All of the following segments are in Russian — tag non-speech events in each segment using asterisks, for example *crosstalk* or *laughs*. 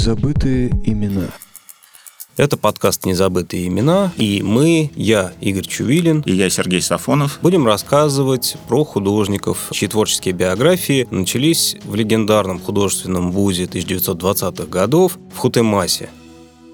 Незабытые имена. Это подкаст «Незабытые имена», и мы, я, Игорь Чувилин, и я, Сергей Сафонов, будем рассказывать про художников, чьи творческие биографии начались в легендарном художественном вузе 1920-х годов в Хутемасе,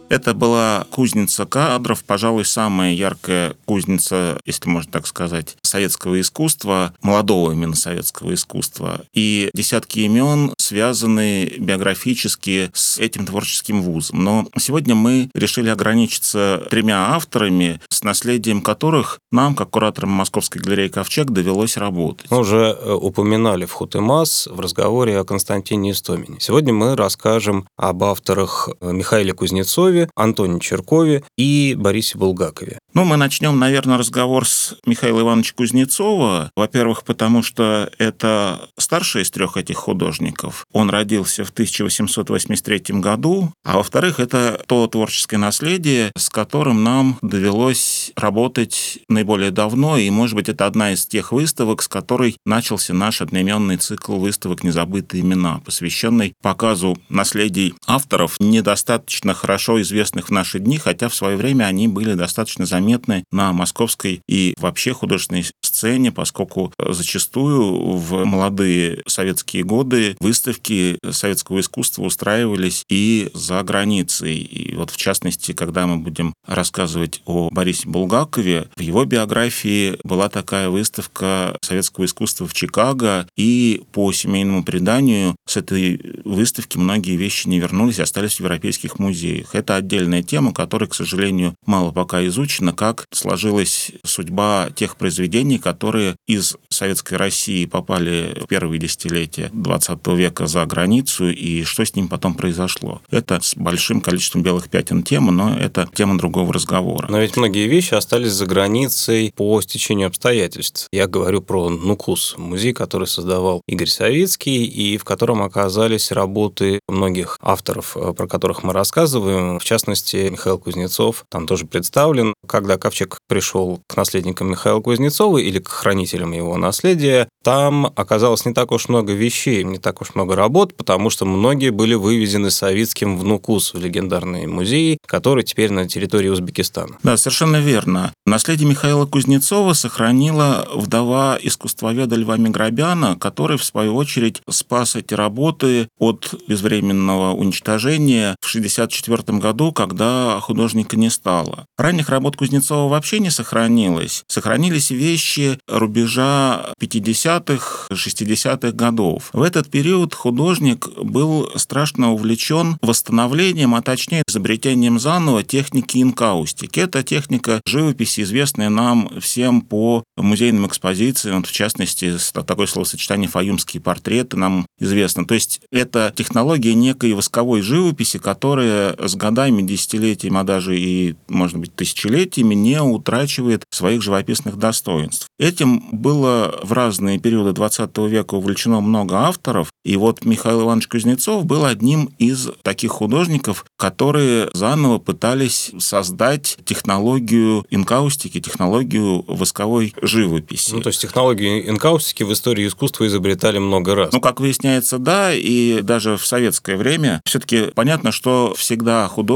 это была кузница кадров, пожалуй, самая яркая кузница, если можно так сказать, советского искусства, молодого именно советского искусства. И десятки имен связаны биографически с этим творческим вузом. Но сегодня мы решили ограничиться тремя авторами, с наследием которых нам, как кураторам Московской галереи «Ковчег», довелось работать. Мы уже э, упоминали в Хутемас в разговоре о Константине Истомине. Сегодня мы расскажем об авторах э, Михаиле Кузнецове, Черкове, Антоне Черкове и Борисе Булгакове. Ну, мы начнем, наверное, разговор с Михаила Ивановича Кузнецова. Во-первых, потому что это старший из трех этих художников. Он родился в 1883 году. А во-вторых, это то творческое наследие, с которым нам довелось работать наиболее давно. И, может быть, это одна из тех выставок, с которой начался наш одноименный цикл выставок «Незабытые имена», посвященный показу наследий авторов, недостаточно хорошо известных в наши дни, хотя в свое время они были достаточно заметны на московской и вообще художественной сцене, поскольку зачастую в молодые советские годы выставки советского искусства устраивались и за границей. И вот в частности, когда мы будем рассказывать о Борисе Булгакове, в его биографии была такая выставка советского искусства в Чикаго, и по семейному преданию с этой выставки многие вещи не вернулись, остались в европейских музеях. Это отдельная тема, которая, к сожалению, мало пока изучена, как сложилась судьба тех произведений, которые из Советской России попали в первые десятилетия 20 века за границу, и что с ним потом произошло. Это с большим количеством белых пятен тема, но это тема другого разговора. Но ведь многие вещи остались за границей по стечению обстоятельств. Я говорю про Нукус, музей, который создавал Игорь Савицкий, и в котором оказались работы многих авторов, э, про которых мы рассказываем. В частности, Михаил Кузнецов там тоже представлен. Когда Ковчег пришел к наследникам Михаила Кузнецова или к хранителям его наследия, там оказалось не так уж много вещей, не так уж много работ, потому что многие были вывезены советским в в легендарный музей, который теперь на территории Узбекистана. Да, совершенно верно. Наследие Михаила Кузнецова сохранила вдова искусствоведа Льва Миграбяна, который, в свою очередь, спас эти работы от безвременного уничтожения в 1964 году, когда художника не стало. Ранних работ Кузнецова вообще не сохранилось. Сохранились вещи рубежа 50-х, 60-х годов. В этот период художник был страшно увлечен восстановлением, а точнее изобретением заново техники инкаустики. Это техника живописи, известная нам всем по музейным экспозициям, в частности, такое словосочетание «фаюмские портреты» нам известно. То есть это технология некой восковой живописи, которая с годами, десятилетиями, а даже и, может быть, тысячелетиями не утрачивает своих живописных достоинств. Этим было в разные периоды XX века увлечено много авторов, и вот Михаил Иванович Кузнецов был одним из таких художников, которые заново пытались создать технологию инкаустики, технологию восковой живописи. Ну, то есть технологию инкаустики в истории искусства изобретали много раз. Ну, как выясняется, да, и даже в советское время все-таки понятно, что всегда художник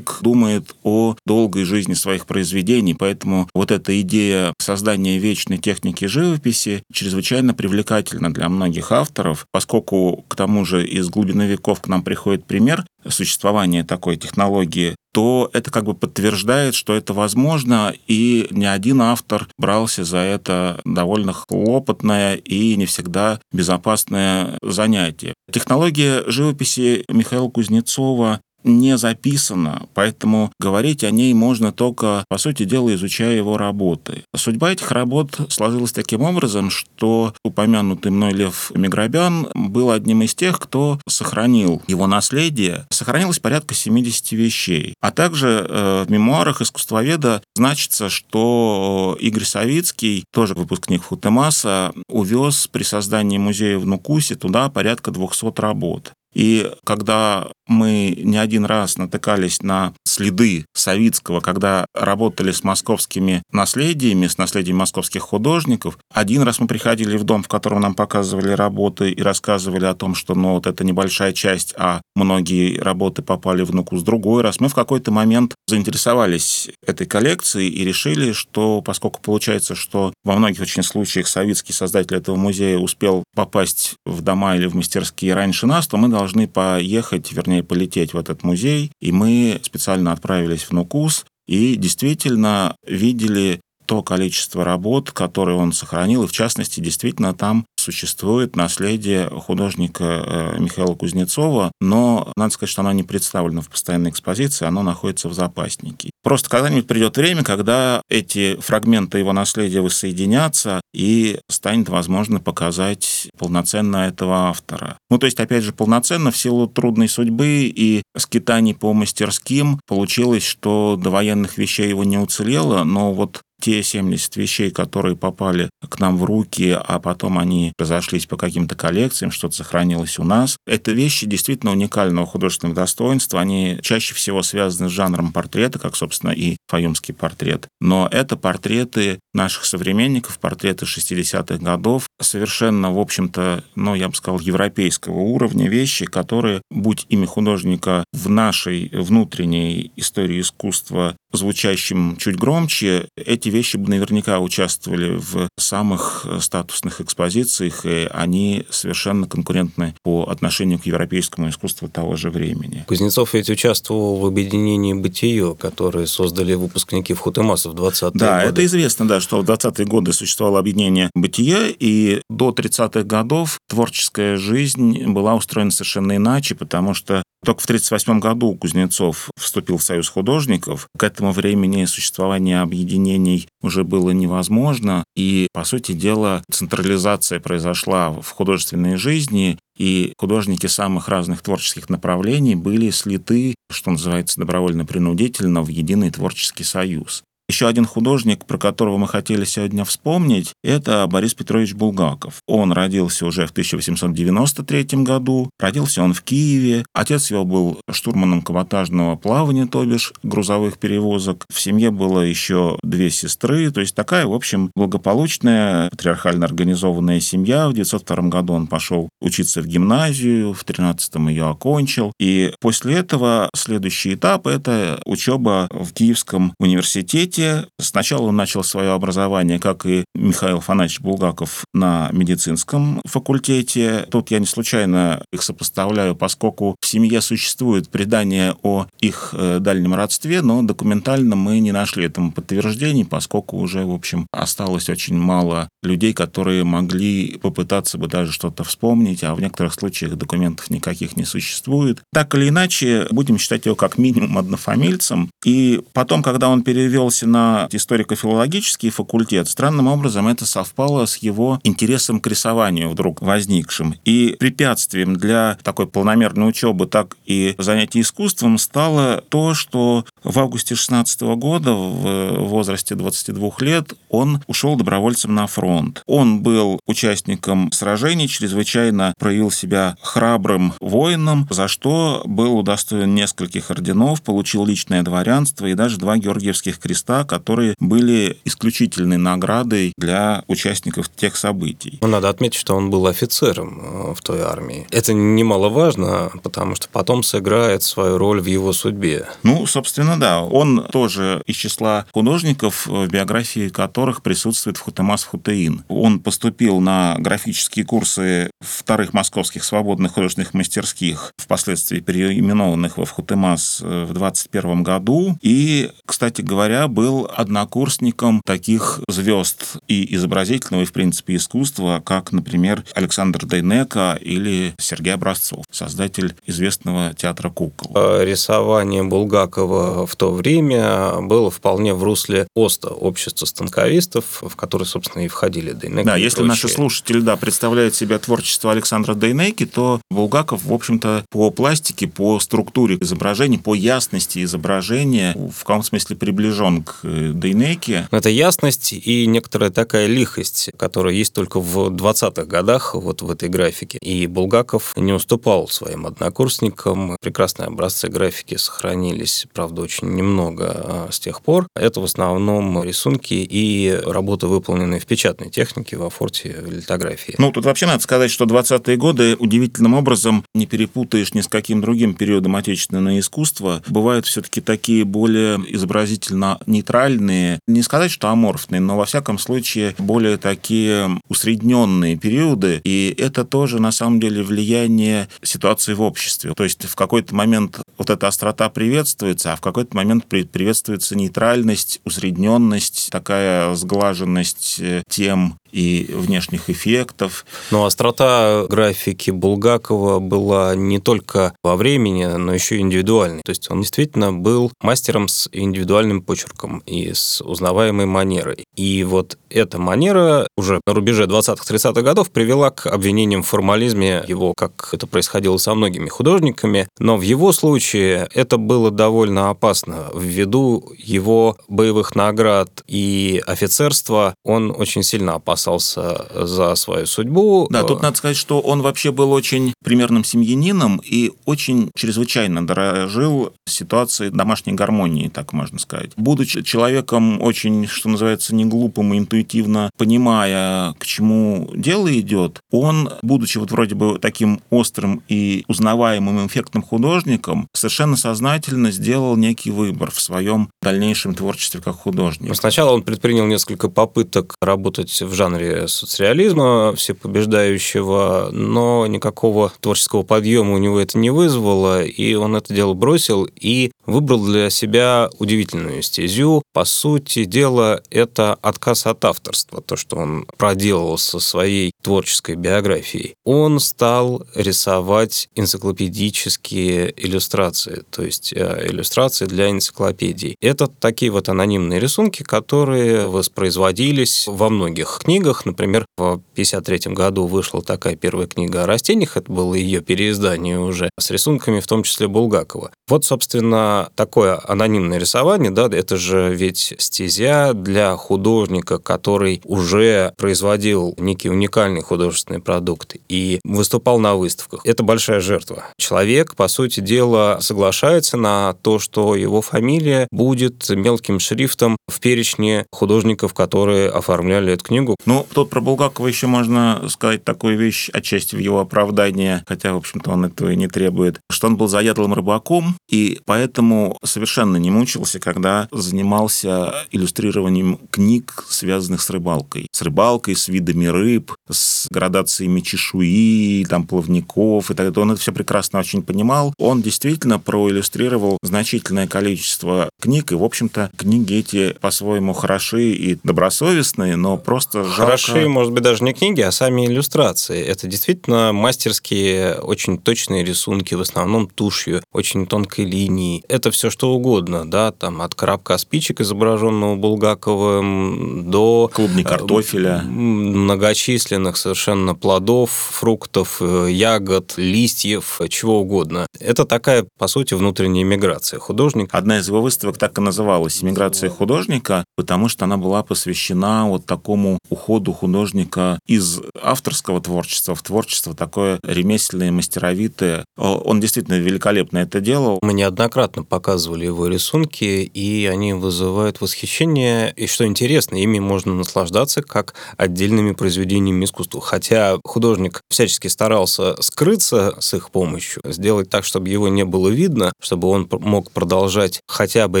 думает о долгой жизни своих произведений, поэтому вот эта идея создания вечной техники живописи чрезвычайно привлекательна для многих авторов, поскольку к тому же из глубины веков к нам приходит пример существования такой технологии, то это как бы подтверждает, что это возможно, и ни один автор брался за это довольно хлопотное и не всегда безопасное занятие. Технология живописи Михаила Кузнецова не записана, поэтому говорить о ней можно только, по сути дела, изучая его работы. Судьба этих работ сложилась таким образом, что упомянутый мной Лев Миграбян был одним из тех, кто сохранил его наследие. Сохранилось порядка 70 вещей. А также э, в мемуарах искусствоведа значится, что Игорь Савицкий, тоже выпускник Футемаса, увез при создании музея в Нукусе туда порядка 200 работ. И когда мы не один раз натыкались на следы Савицкого, когда работали с московскими наследиями, с наследием московских художников. Один раз мы приходили в дом, в котором нам показывали работы и рассказывали о том, что ну, вот это небольшая часть, а многие работы попали в Нукус. Другой раз мы в какой-то момент заинтересовались этой коллекцией и решили, что поскольку получается, что во многих очень случаях советский создатель этого музея успел попасть в дома или в мастерские раньше нас, то мы должны поехать, вернее, полететь в этот музей. И мы специально отправились в Нукус и действительно видели то количество работ, которые он сохранил, и в частности, действительно, там существует наследие художника э, Михаила Кузнецова, но надо сказать, что оно не представлено в постоянной экспозиции, оно находится в запаснике. Просто когда-нибудь придет время, когда эти фрагменты его наследия воссоединятся, и станет возможно показать полноценно этого автора. Ну, то есть, опять же, полноценно в силу трудной судьбы и скитаний по мастерским получилось, что до военных вещей его не уцелело, но вот те 70 вещей, которые попали к нам в руки, а потом они разошлись по каким-то коллекциям, что-то сохранилось у нас. Это вещи действительно уникального художественного достоинства. Они чаще всего связаны с жанром портрета, как, собственно, и фаюмский портрет. Но это портреты наших современников, портреты 60-х годов, совершенно, в общем-то, ну, я бы сказал, европейского уровня вещи, которые, будь ими художника в нашей внутренней истории искусства звучащим чуть громче, эти вещи бы наверняка участвовали в самых статусных экспозициях, и они совершенно конкурентны по отношению к европейскому искусству того же времени. Кузнецов ведь участвовал в объединении «Бытие», которое создали выпускники в Хутемаса в 20-е да, годы. Да, это известно, да, что в 20-е годы существовало объединение «Бытие», и до 30-х годов творческая жизнь была устроена совершенно иначе, потому что только в 1938 году Кузнецов вступил в Союз художников. К этому времени существование объединений уже было невозможно. И, по сути дела, централизация произошла в художественной жизни, и художники самых разных творческих направлений были слиты, что называется, добровольно-принудительно в единый творческий союз. Еще один художник, про которого мы хотели сегодня вспомнить, это Борис Петрович Булгаков. Он родился уже в 1893 году, родился он в Киеве. Отец его был штурманом каботажного плавания, то бишь грузовых перевозок. В семье было еще две сестры, то есть такая, в общем, благополучная, патриархально организованная семья. В 1902 году он пошел учиться в гимназию, в 13 ее окончил. И после этого следующий этап – это учеба в Киевском университете, развития. Сначала он начал свое образование, как и Михаил Фанасьевич Булгаков, на медицинском факультете. Тут я не случайно их сопоставляю, поскольку в семье существует предание о их э, дальнем родстве, но документально мы не нашли этому подтверждений, поскольку уже, в общем, осталось очень мало людей, которые могли попытаться бы даже что-то вспомнить, а в некоторых случаях документов никаких не существует. Так или иначе, будем считать его как минимум однофамильцем. И потом, когда он перевелся на историко-филологический факультет, странным образом это совпало с его интересом к рисованию вдруг возникшим. И препятствием для такой полномерной учебы, так и занятий искусством стало то, что в августе 16 года, в возрасте 22 лет, он ушел добровольцем на фронт. Он был участником сражений, чрезвычайно проявил себя храбрым воином, за что был удостоен нескольких орденов, получил личное дворянство и даже два Георгиевских креста которые были исключительной наградой для участников тех событий. Ну, надо отметить, что он был офицером э, в той армии. Это немаловажно, потому что потом сыграет свою роль в его судьбе. Ну, собственно, да. Он тоже из числа художников, в биографии которых присутствует Футемас Футеин. Он поступил на графические курсы вторых московских свободных художественных мастерских, впоследствии переименованных во Футемас э, в 21 году. И, кстати говоря, был был однокурсником таких звезд и изобразительного, и, в принципе, искусства, как, например, Александр Дейнека или Сергей Образцов, создатель известного театра кукол. А рисование Булгакова в то время было вполне в русле ОСТа, общества станковистов, в которое, собственно, и входили Дейнека. Да, если прочие. наши слушатели да, представляют себе творчество Александра Дейнеки, то Булгаков, в общем-то, по пластике, по структуре изображений, по ясности изображения в каком смысле приближен к художник э, Дейнеки. Это ясность и некоторая такая лихость, которая есть только в 20-х годах вот в этой графике. И Булгаков не уступал своим однокурсникам. Прекрасные образцы графики сохранились, правда, очень немного а, с тех пор. Это в основном рисунки и работы, выполненные в печатной технике, во форте, литографии. Ну, тут вообще надо сказать, что 20-е годы удивительным образом не перепутаешь ни с каким другим периодом отечественного искусства. Бывают все-таки такие более изобразительно нейтральные, не сказать, что аморфные, но во всяком случае более такие усредненные периоды. И это тоже на самом деле влияние ситуации в обществе. То есть в какой-то момент вот эта острота приветствуется, а в какой-то момент приветствуется нейтральность, усредненность, такая сглаженность э, тем и внешних эффектов. Но острота графики Булгакова была не только во времени, но еще и индивидуальной. То есть он действительно был мастером с индивидуальным почерком и с узнаваемой манерой. И вот эта манера уже на рубеже 20-30-х годов привела к обвинениям в формализме его, как это происходило со многими художниками. Но в его случае это было довольно опасно. Ввиду его боевых наград и офицерства он очень сильно опасался за свою судьбу. Да, тут надо сказать, что он вообще был очень примерным семьянином и очень чрезвычайно дорожил ситуацией домашней гармонии, так можно сказать. Будучи человеком очень, что называется, не глупым и интуитивно понимая, к чему дело идет, он, будучи вот вроде бы таким острым и узнаваемым эффектным художником, совершенно сознательно сделал некий выбор в своем дальнейшем творчестве как художник. Но сначала он предпринял несколько попыток работать в жанре социализма всепобеждающего, но никакого творческого подъема у него это не вызвало, и он это дело бросил и выбрал для себя удивительную стезю. По сути дела, это отказ от авторства, то, что он проделал со своей творческой биографией. Он стал рисовать энциклопедические иллюстрации, то есть э, иллюстрации для энциклопедий. Это такие вот анонимные рисунки, которые воспроизводились во многих книгах. Например, в 1953 году вышла такая первая книга о растениях, это было ее переиздание уже, с рисунками в том числе Булгакова. Вот, собственно, такое анонимное рисование, да, это же ведь стезя для художника, который уже производил некий уникальный художественный продукт и выступал на выставках. Это большая жертва. Человек, по сути дела, соглашается на то, что его фамилия будет мелким шрифтом в перечне художников, которые оформляли эту книгу. Ну, тут про Булгакова еще можно сказать такую вещь, отчасти в его оправдание, хотя, в общем-то, он этого и не требует, что он был заядлым рыбаком, и поэтому совершенно не мучился, когда занимался иллюстрированием книг, связанных с рыбалкой. С рыбалкой, с видами рыб, с градациями чешуи, там, плавников и так далее. Он это все прекрасно очень понимал. Он действительно проиллюстрировал значительное количество книг, и, в общем-то, книги эти по-своему хороши и добросовестные, но просто жалко... Хороши, может быть, даже не книги, а сами иллюстрации. Это действительно мастерские, очень точные рисунки, в основном тушью, очень тонкой линии. Это все что угодно, да, там от коробка спичек, изображенного Булгаковым, до... Клубни картофеля. Многочисленных совершенно плодов, фруктов, э, ягод, листьев, чего угодно. Это такая, по сути, внутренняя миграция художника. Одна из его выставок так и называлась «Иммиграция художника», потому что она была посвящена вот такому уходу художника из авторского творчества в творчество такое ремесленное, мастеровитое. Он действительно великолепно это делал. Мы неоднократно показывали его рисунки, и они вызывают восхищение. И что интересно, ими можно наслаждаться как отдельными произведениями искусства. Хотя художник всячески старался скрыться с их помощью, сделать так, чтобы его не было видно, чтобы он мог продолжать хотя бы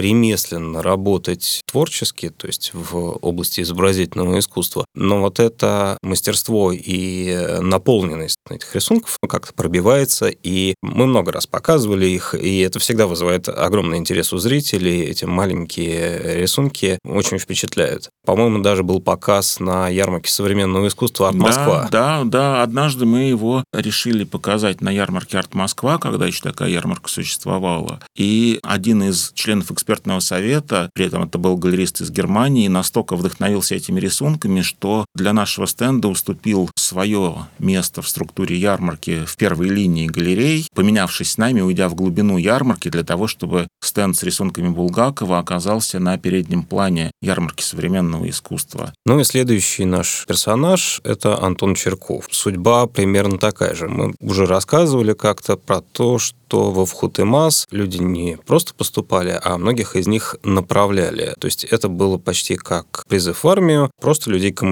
ремесленно работать творчески, то есть в области изобразительного искусства. Но вот это мастерство и наполненность этих рисунков как-то пробивается, и мы много раз показывали их, и это всегда вызывает огромный интерес у зрителей. Эти маленькие рисунки очень впечатляют. По-моему, даже был показ на ярмарке современного искусства «Арт Москва». Да, да, да. Однажды мы его решили показать на ярмарке «Арт Москва», когда еще такая ярмарка существовала. И один из членов экспертного совета, при этом это был галерист из Германии, настолько вдохновился этими рисунками, что что для нашего стенда уступил свое место в структуре ярмарки в первой линии галерей, поменявшись с нами, уйдя в глубину ярмарки для того, чтобы стенд с рисунками Булгакова оказался на переднем плане ярмарки современного искусства. Ну и следующий наш персонаж – это Антон Черков. Судьба примерно такая же. Мы уже рассказывали как-то про то, что во Вхутымас люди не просто поступали, а многих из них направляли. То есть это было почти как призыв в армию, просто людей командировали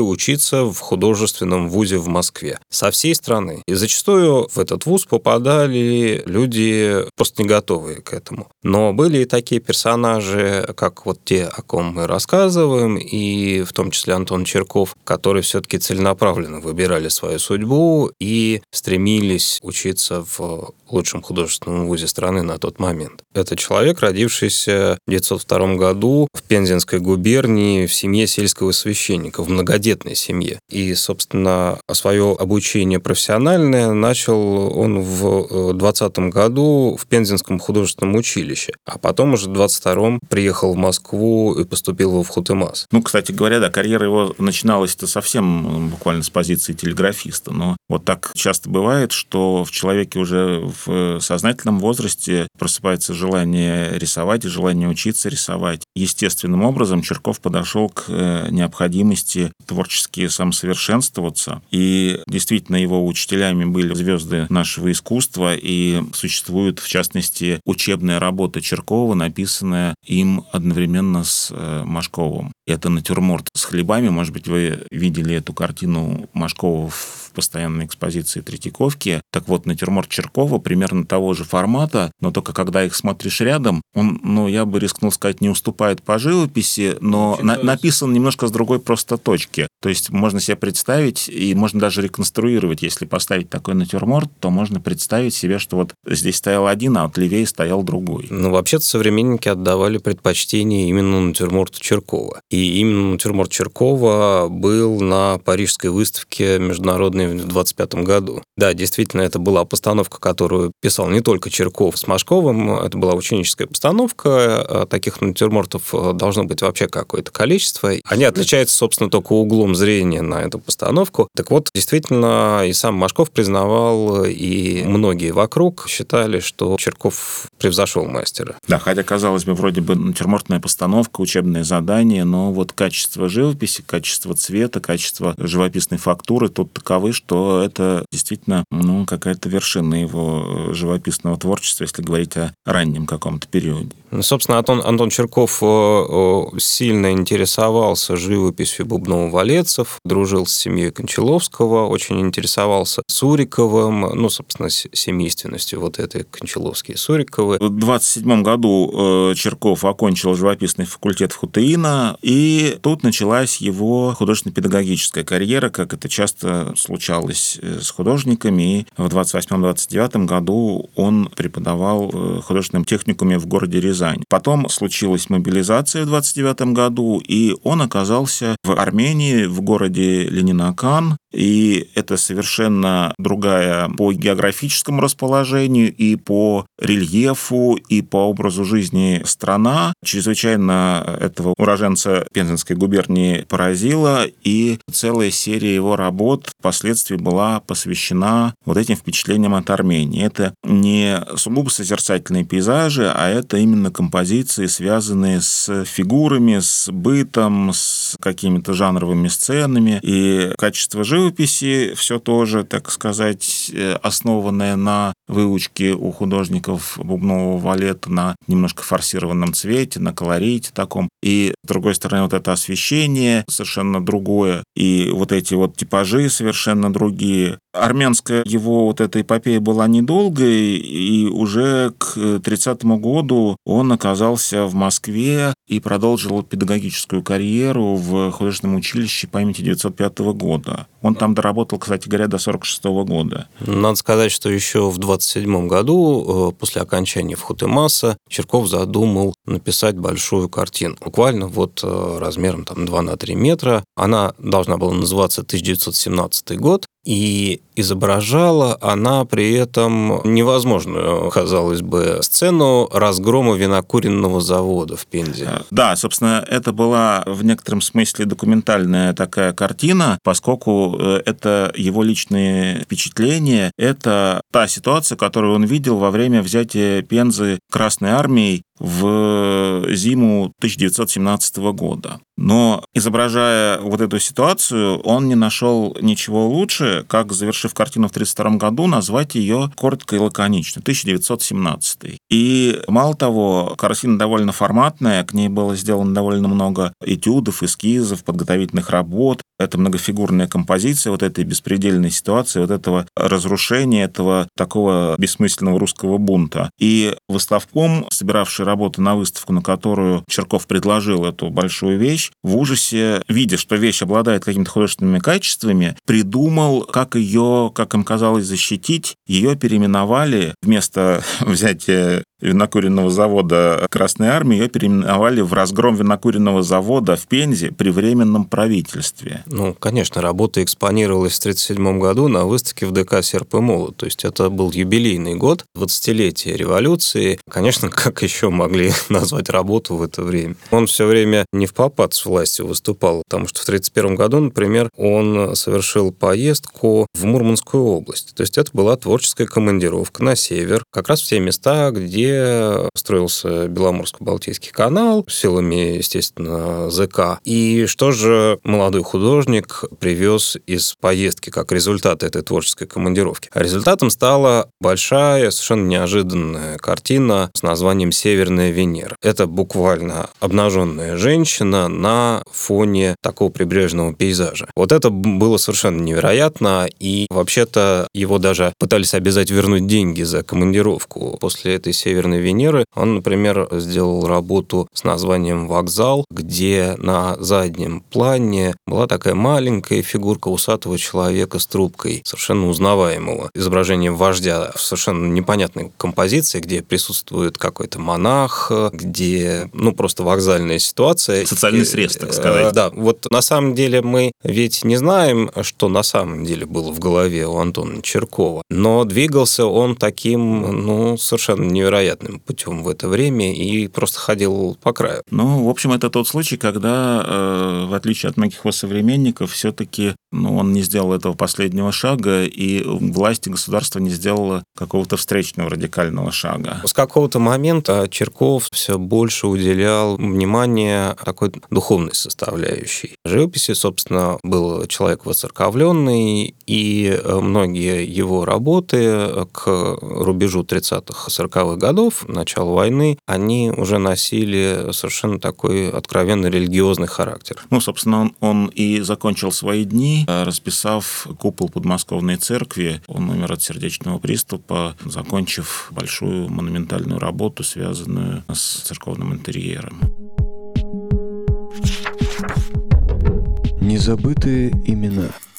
учиться в художественном вузе в Москве со всей страны. И зачастую в этот вуз попадали люди просто не готовые к этому. Но были и такие персонажи, как вот те, о ком мы рассказываем, и в том числе Антон Черков, которые все-таки целенаправленно выбирали свою судьбу и стремились учиться в лучшем художественном вузе страны на тот момент. Это человек, родившийся в 1902 году в Пензенской губернии в семье сельского священника, в многодетной семье. И, собственно, свое обучение профессиональное начал он в 20 году в Пензенском художественном училище, а потом уже в 22-м приехал в Москву и поступил в Хутымас. Ну, кстати говоря, да, карьера его начиналась-то совсем буквально с позиции телеграфиста, но вот так часто бывает, что в человеке уже в сознательном возрасте просыпается желание рисовать и желание учиться рисовать. Естественным образом Черков подошел к э, необходимости творчески самосовершенствоваться. И действительно его учителями были звезды нашего искусства, и существует, в частности, учебная работа Черкова, написанная им одновременно с э, Машковым. Это натюрморт с хлебами. Может быть, вы видели эту картину Машкова в постоянной экспозиции Третьяковки. Так вот, натюрморт Черкова примерно того же формата, но только когда их смотришь рядом, он, ну, я бы рискнул сказать, не уступает по живописи, но на, написан немножко с другой просто точки. То есть можно себе представить, и можно даже реконструировать, если поставить такой натюрморт, то можно представить себе, что вот здесь стоял один, а вот левее стоял другой. Ну, вообще-то современники отдавали предпочтение именно натюрморту Черкова. И именно натюрморт Черкова был на Парижской выставке международной в 25 году. Да, действительно, это была постановка, которую писал не только Черков с Машковым, это была ученическая постановка. Таких натюрмортов должно быть вообще какое-то количество. Они отличаются, собственно, только углом зрения на эту постановку. Так вот, действительно, и сам Машков признавал, и многие вокруг считали, что Черков превзошел мастера. Да, хотя, казалось бы, вроде бы натюрмортная постановка, учебное задание, но вот качество живописи, качество цвета, качество живописной фактуры тут таковы, что это действительно ну, какая-то вершина его живописного творчества, если говорить о раннем каком-то периоде. Ну, собственно, Антон, Антон Черков э, э, сильно интересовался живописью Бубнова-Валецов, дружил с семьей Кончаловского, очень интересовался Суриковым, ну, собственно, семейственностью вот этой Кончаловские Суриковы. В 27 году э, Черков окончил живописный факультет Хутеина, и тут началась его художественно-педагогическая карьера, как это часто случалось с художниками. И в 28-29 году он преподавал в художественном техникуме в городе Рязань. Потом случилась мобилизация в 29 году, и он оказался в Армении, в городе Ленинакан, и это совершенно другая по географическому расположению и по рельефу, и по образу жизни страна. Чрезвычайно этого уроженца Пензенской губернии поразила, и целая серия его работ впоследствии была посвящена вот этим впечатлениям от Армении. Это не сугубо созерцательные пейзажи, а это именно композиции, связанные с фигурами, с бытом, с какими-то жанровыми сценами. И качество живописи все тоже, так сказать, э, основанное на выучке у художников бубнового валета на немножко форсированном цвете, на колорите таком. И, с другой стороны, вот это освещение совершенно другое, и вот эти вот типажи совершенно другие. Армянская его вот эта эпопея была недолгой, и уже к 30 году он оказался в Москве и продолжил педагогическую карьеру в художественном училище памяти 905 года. Он там доработал, кстати говоря, до 46 года. Надо сказать, что еще в 27 году, э, после окончания Вхутемаса, Черков задумал написать большую картину. Буквально вот э, размером там 2 на 3 метра. Она должна была называться 1917 год. И изображала она при этом невозможную, казалось бы, сцену разгрома винокуренного завода в Пензе. Э, да, собственно, это была в некотором смысле документальная такая картина, поскольку э, это его личные впечатления, это та ситуация, которую он видел во время взятия Пензы Красной Армией в зиму 1917 года. Но изображая вот эту ситуацию, он не нашел ничего лучше, как, завершив картину в 1932 году, назвать ее коротко и лаконично 1917. И мало того, картина довольно форматная, к ней было сделано довольно много этюдов, эскизов, подготовительных работ. Это многофигурная композиция вот этой беспредельной ситуации, вот этого разрушения, этого такого бессмысленного русского бунта. И выставком, собиравший работы на выставку, на которую Черков предложил эту большую вещь, в ужасе, видя, что вещь обладает какими-то художественными качествами, придумал, как ее, как им казалось, защитить. Ее переименовали вместо *laughs* взятия винокуренного завода Красной Армии, ее переименовали в разгром винокуренного завода в Пензе при Временном правительстве. Ну, конечно, работа экспонировалась в 1937 году на выставке в ДК «Серп и молот». То есть это был юбилейный год, 20-летие революции. Конечно, *laughs* как еще могли *laughs* назвать работу в это время? Он все время не в попад с властью выступал, потому что в 1931 году, например, он совершил поездку в Мурманскую область. То есть это была творческая командировка на север, как раз в те места, где строился Беломорско-Балтийский канал силами, естественно, ЗК. И что же молодой художник привез из поездки как результат этой творческой командировки? А результатом стала большая, совершенно неожиданная картина с названием «Северная Венера». Это буквально обнаженная женщина на фоне такого прибрежного пейзажа. Вот это было совершенно невероятно, и вообще-то его даже пытались обязать вернуть деньги за командировку после этой «Северной Северной Венеры. Он, например, сделал работу с названием «Вокзал», где на заднем плане была такая маленькая фигурка усатого человека с трубкой, совершенно узнаваемого. Изображение вождя в совершенно непонятной композиции, где присутствует какой-то монах, где, ну, просто вокзальная ситуация. Социальный срез, так сказать. Э, да, вот на самом деле мы ведь не знаем, что на самом деле было в голове у Антона Черкова, но двигался он таким, ну, совершенно невероятным невероятным путем в это время и просто ходил по краю. Ну, в общем, это тот случай, когда, э, в отличие от многих его современников, все-таки ну, он не сделал этого последнего шага, и власть и государство не сделало какого-то встречного радикального шага. С какого-то момента Черков все больше уделял внимание такой духовной составляющей. Живописи, собственно, был человек воцерковленный, и многие его работы к рубежу 30-х, 40-х годов годов, начала войны, они уже носили совершенно такой откровенно религиозный характер. Ну, собственно, он, он и закончил свои дни, э, расписав купол подмосковной церкви. Он умер от сердечного приступа, закончив большую монументальную работу, связанную с церковным интерьером. Незабытые имена –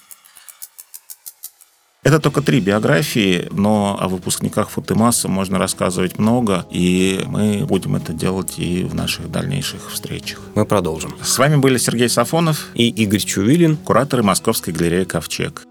это только три биографии, но о выпускниках Футемаса можно рассказывать много, и мы будем это делать и в наших дальнейших встречах. Мы продолжим. С вами были Сергей Сафонов и Игорь Чувилин, кураторы Московской галереи «Ковчег».